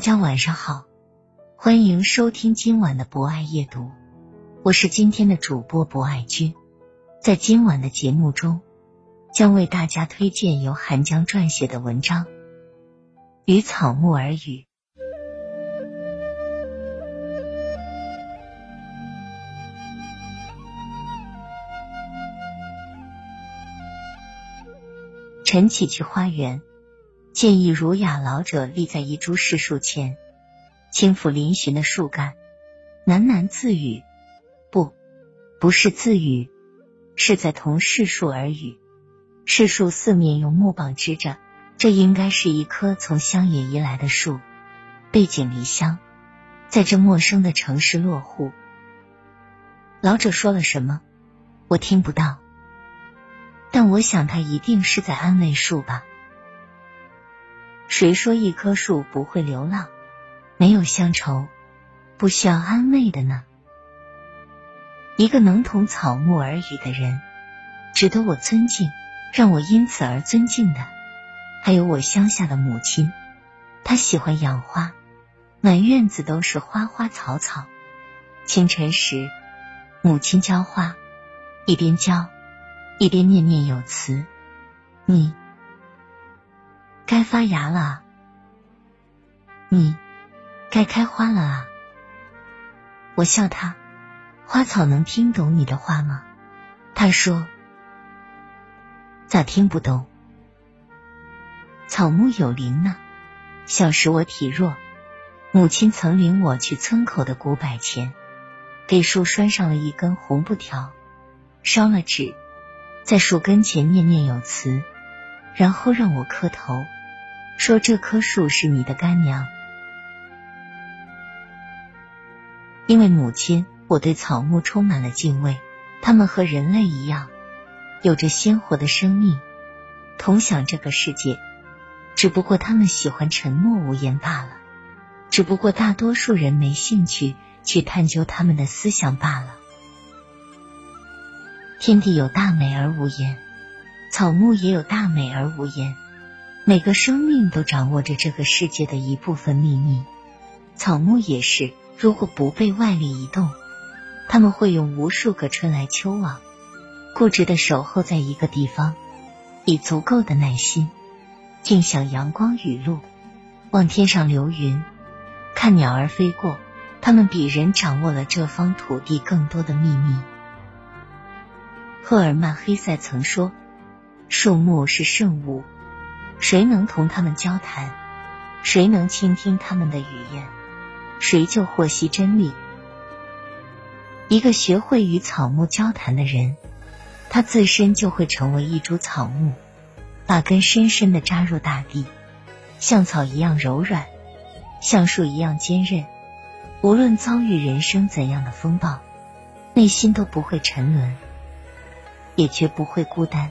大家晚上好，欢迎收听今晚的博爱夜读，我是今天的主播博爱君。在今晚的节目中，将为大家推荐由韩江撰写的文章《与草木而语》。晨起去花园。见一儒雅老者立在一株柿树前，轻抚嶙峋的树干，喃喃自语：“不，不是自语，是在同柿树耳语。柿树四面用木棒支着，这应该是一棵从乡野移来的树。背井离乡，在这陌生的城市落户。老者说了什么？我听不到，但我想他一定是在安慰树吧。”谁说一棵树不会流浪，没有乡愁，不需要安慰的呢？一个能同草木而语的人，值得我尊敬，让我因此而尊敬的，还有我乡下的母亲。她喜欢养花，满院子都是花花草草。清晨时，母亲浇花，一边浇，一边念念有词：“你。”发芽了！你该开花了啊！我笑他，花草能听懂你的话吗？他说，咋听不懂？草木有灵呢。小时我体弱，母亲曾领我去村口的古柏前，给树拴上了一根红布条，烧了纸，在树根前念念有词，然后让我磕头。说这棵树是你的干娘，因为母亲，我对草木充满了敬畏。他们和人类一样，有着鲜活的生命，同享这个世界。只不过他们喜欢沉默无言罢了。只不过大多数人没兴趣去探究他们的思想罢了。天地有大美而无言，草木也有大美而无言。每个生命都掌握着这个世界的一部分秘密，草木也是。如果不被外力移动，他们会用无数个春来秋往，固执的守候在一个地方，以足够的耐心，静享阳光雨露，望天上流云，看鸟儿飞过。他们比人掌握了这方土地更多的秘密。赫尔曼·黑塞曾说：“树木是圣物。”谁能同他们交谈？谁能倾听他们的语言？谁就获悉真理。一个学会与草木交谈的人，他自身就会成为一株草木，把根深深的扎入大地，像草一样柔软，像树一样坚韧。无论遭遇人生怎样的风暴，内心都不会沉沦，也绝不会孤单。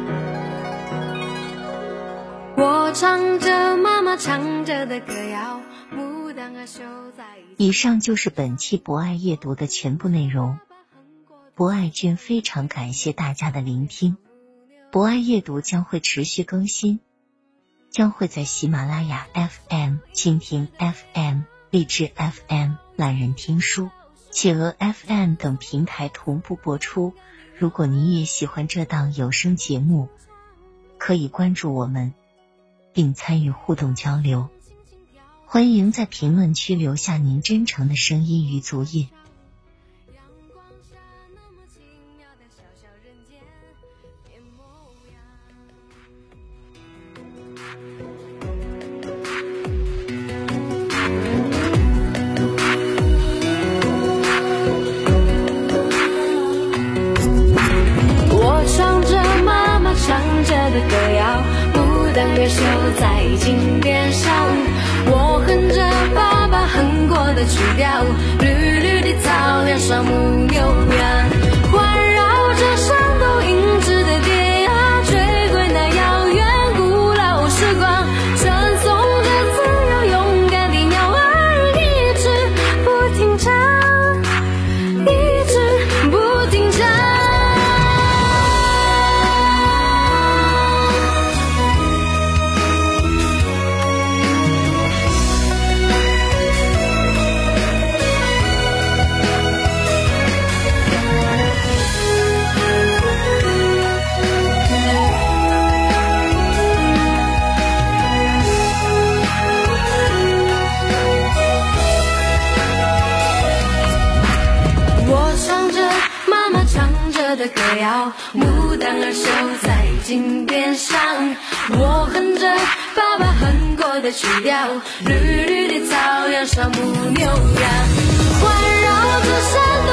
我唱着妈妈唱着的歌谣，牡丹儿绣在。以上就是本期博爱阅读的全部内容。博爱君非常感谢大家的聆听。博爱阅读将会持续更新，将会在喜马拉雅 FM、蜻蜓 FM、荔枝 FM、懒人听书、企鹅 FM 等平台同步播出。如果你也喜欢这档有声节目，可以关注我们，并参与互动交流。欢迎在评论区留下您真诚的声音与足印。我唱着妈妈唱着的歌谣月绣在金边上，我哼着爸爸哼过的曲调，绿绿的草原上牧牛羊。牡丹儿绣在金边上。我哼着爸爸哼过的曲调，绿绿的草原上牧牛羊，环绕着山都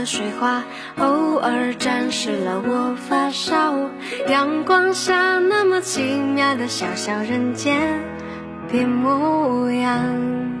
的水花，偶尔沾湿了我发梢。阳光下那么奇妙的小小人间，变模样。